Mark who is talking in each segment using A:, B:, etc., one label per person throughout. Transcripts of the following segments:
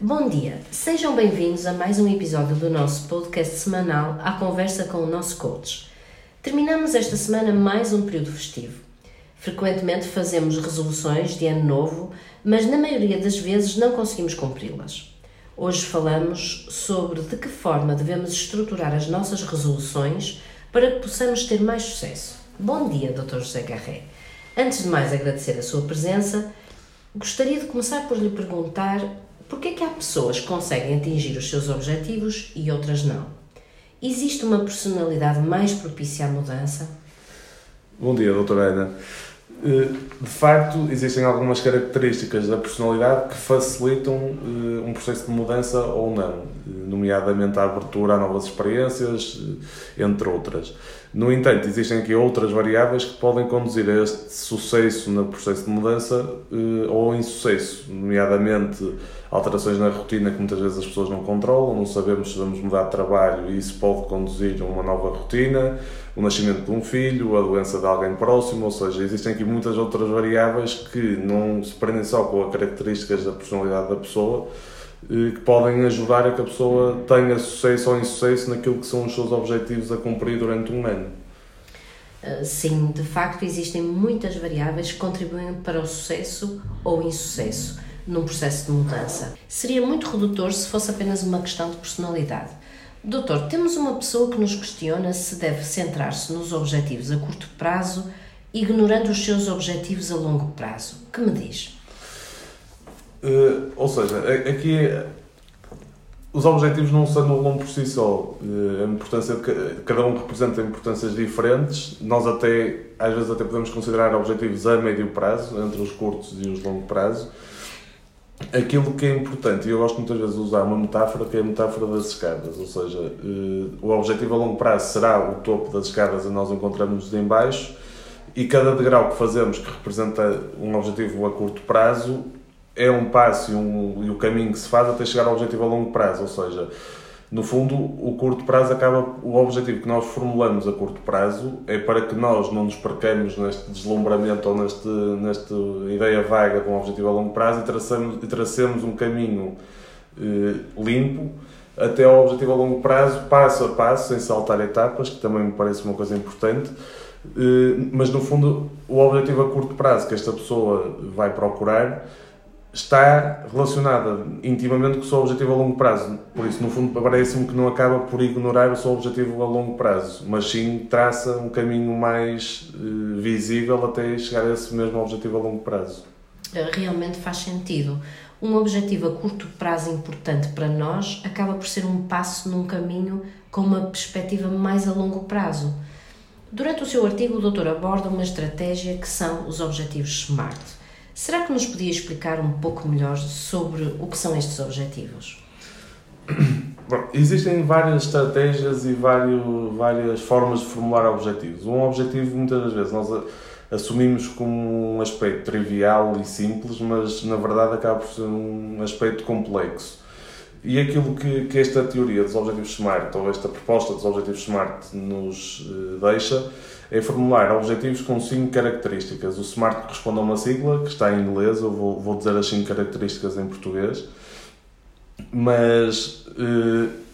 A: Bom dia, sejam bem-vindos a mais um episódio do nosso podcast semanal A Conversa com o nosso coach. Terminamos esta semana mais um período festivo. Frequentemente fazemos resoluções de ano novo, mas na maioria das vezes não conseguimos cumpri-las. Hoje falamos sobre de que forma devemos estruturar as nossas resoluções para que possamos ter mais sucesso. Bom dia, Dr. José Garré. Antes de mais agradecer a sua presença, gostaria de começar por lhe perguntar por que é que há pessoas que conseguem atingir os seus objetivos e outras não? Existe uma personalidade mais propícia à mudança?
B: Bom dia, doutora Ana. Eh, de facto, existem algumas características da personalidade que facilitam eh, um processo de mudança ou não, eh, nomeadamente a abertura a novas experiências, entre outras. No entanto, existem aqui outras variáveis que podem conduzir a este sucesso no processo de mudança ou insucesso, nomeadamente alterações na rotina que muitas vezes as pessoas não controlam, não sabemos se vamos mudar de trabalho e isso pode conduzir a uma nova rotina, o nascimento de um filho, a doença de alguém próximo, ou seja, existem aqui muitas outras variáveis que não se prendem só com as características da personalidade da pessoa, eh, que podem ajudar a que a pessoa tenha sucesso ou insucesso naquilo que são os seus objetivos a cumprir durante um ano.
A: Eh, sim, de facto existem muitas variáveis que contribuem para o sucesso ou insucesso num processo de mudança. Seria muito redutor se fosse apenas uma questão de personalidade. Doutor, temos uma pessoa que nos questiona se deve centrar-se nos objetivos a curto prazo, ignorando os seus objetivos a longo prazo. Que me diz?
B: Uh, ou seja, aqui os objetivos não se anulam por si só. Uh, a importância de cada um representa importâncias diferentes. Nós até, às vezes, até podemos considerar objetivos a médio prazo, entre os curtos e os longo prazo aquilo que é importante, e eu gosto muitas vezes de usar uma metáfora que é a metáfora das escadas, ou seja, uh, o objetivo a longo prazo será o topo das escadas e nós encontramos em baixo e cada degrau que fazemos que representa um objetivo a curto prazo é um passo e, um, e o caminho que se faz até chegar ao objetivo a longo prazo, ou seja, no fundo, o curto prazo acaba. O objetivo que nós formulamos a curto prazo é para que nós não nos percamos neste deslumbramento ou neste, nesta ideia vaga de um objetivo a longo prazo e, traçamos, e tracemos um caminho eh, limpo até ao objetivo a longo prazo, passo a passo, sem saltar etapas, que também me parece uma coisa importante. Eh, mas no fundo, o objetivo a curto prazo que esta pessoa vai procurar está relacionada intimamente com o seu objetivo a longo prazo. Por isso, no fundo, parece-me que não acaba por ignorar o seu objetivo a longo prazo, mas sim traça um caminho mais uh, visível até chegar a esse mesmo objetivo a longo prazo.
A: Eh, realmente faz sentido. Um objetivo a curto prazo importante para nós acaba por ser um passo num caminho com uma perspectiva mais a longo prazo. Durante o seu artigo, o doutor aborda uma estratégia que são os objetivos SMART Será que nos podia explicar um pouco melhor sobre o que são estes objetivos?
B: Bom, existem várias estratégias e vários, várias formas de formular objetivos. Um objetivo, muitas das vezes, nós assumimos como um aspecto trivial e simples, mas na verdade acaba por ser um aspecto complexo. E aquilo que, que esta teoria dos objetivos SMART, ou esta proposta dos objetivos SMART, nos uh, deixa, é formular objetivos com cinco características. O SMART corresponde a uma sigla que está em inglês, eu vou, vou dizer as cinco características em português, mas. Uh,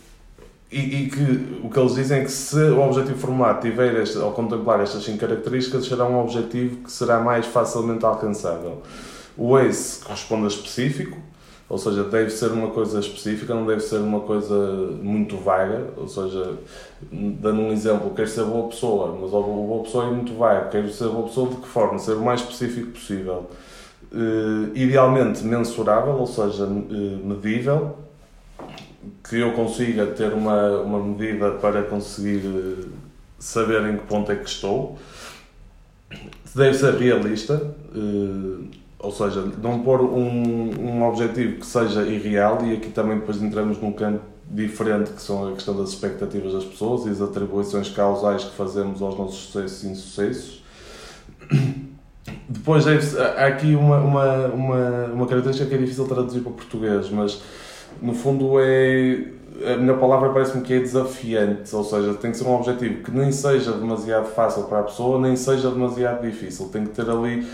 B: e, e, que o que eles dizem é que se o objetivo formulado tiver este, ao contemplar estas cinco características, será um objetivo que será mais facilmente alcançável. O ACE corresponde a específico, ou seja, deve ser uma coisa específica, não deve ser uma coisa muito vaga. Ou seja, dando um exemplo, quero ser boa pessoa, mas a boa pessoa é muito vaga. Quero ser boa pessoa de que forma? Ser o mais específico possível. Uh, idealmente mensurável, ou seja, uh, medível, que eu consiga ter uma, uma medida para conseguir uh, saber em que ponto é que estou. Deve ser realista ou seja, não pôr um, um objetivo que seja irreal, e aqui também depois entramos num campo diferente, que são a questão das expectativas das pessoas e as atribuições causais que fazemos aos nossos sucessos e insucessos. Depois há aqui uma, uma, uma, uma característica que é difícil traduzir para português, mas no fundo é. A minha palavra parece-me que é desafiante, ou seja, tem que ser um objetivo que nem seja demasiado fácil para a pessoa, nem seja demasiado difícil. Tem que ter ali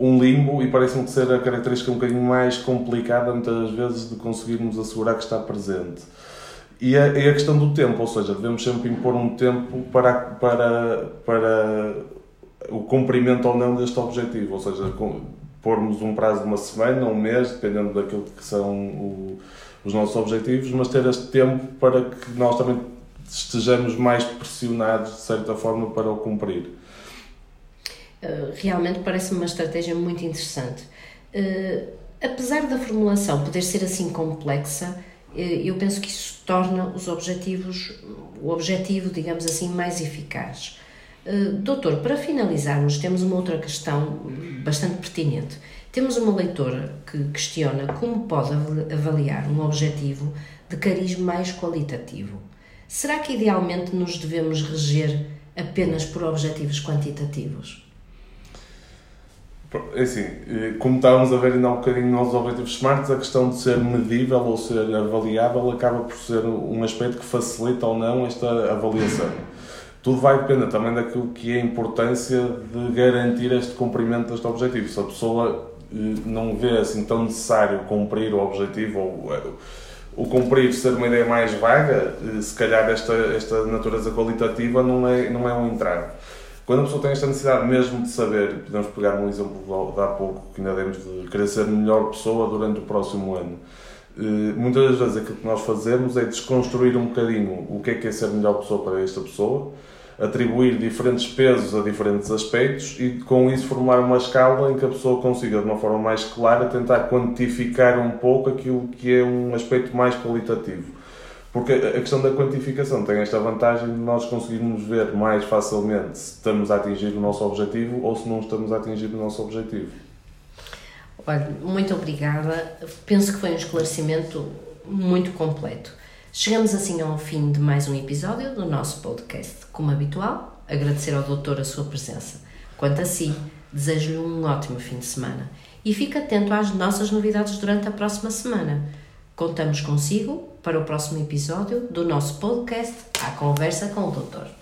B: um limbo e parece-me ser a característica um bocadinho mais complicada muitas vezes de conseguirmos assegurar que está presente. E a, e a questão do tempo, ou seja, devemos sempre impor um tempo para, para, para o cumprimento ou não deste objetivo, ou seja, com, pormos um prazo de uma semana, um mês, dependendo daquilo que são o, os nossos objetivos, mas ter este tempo para que nós também estejamos mais pressionados, de certa forma, para o cumprir.
A: Eh, realmente parece-me uma estratégia muito interessante. Uh, apesar da formulação poder ser assim complexa, uh, eu penso que isso torna os objetivos, o objetivo, digamos assim, mais eficaz. doutor, para finalizarmos, temos uma outra questão bastante pertinente. Temos uma leitora que questiona como pode avaliar um objetivo de cariz mais qualitativo. Será que idealmente nos devemos reger apenas por objetivos quantitativos?
B: É assim, eh, como estávamos a ver ainda há um bocadinho nos objetivos SMART, a questão de ser medível ou ser avaliável acaba por ser um aspecto que facilita ou não esta avaliação. Tudo vai depender também daquilo que é a importância de garantir este cumprimento deste objetivo. Se a pessoa eh, não vê assim tão necessário cumprir o objetivo ou eh, o cumprir ser uma ideia mais vaga, se calhar esta, esta natureza qualitativa não é, não é um entrave. Quando a pessoa tem esta necessidade mesmo de saber, podemos pegar um exemplo de há pouco, que ainda demos de querer ser melhor pessoa durante o próximo ano. Eh, muitas das vezes aquilo que nós fazemos é desconstruir um bocadinho o que é que é ser melhor pessoa para esta pessoa, atribuir diferentes pesos a diferentes aspectos e com isso formar uma escala em que a pessoa consiga de uma forma mais clara tentar quantificar um pouco aquilo que é um aspecto mais qualitativo. Porque a questão da quantificação tem esta vantagem de nós conseguirmos ver mais facilmente se estamos a atingir o nosso objetivo ou se não estamos a atingir o nosso objetivo.
A: Olha, muito obrigada. Penso que foi um esclarecimento muito completo. Chegamos assim ao fim de mais um episódio do nosso podcast. Como habitual, agradecer ao doutor a sua presença. Quanto a si, desejo-lhe um ótimo fim de semana e fique atento às nossas novidades durante a próxima semana. Contamos consigo para o próximo episódio do nosso podcast A Conversa com o Doutor.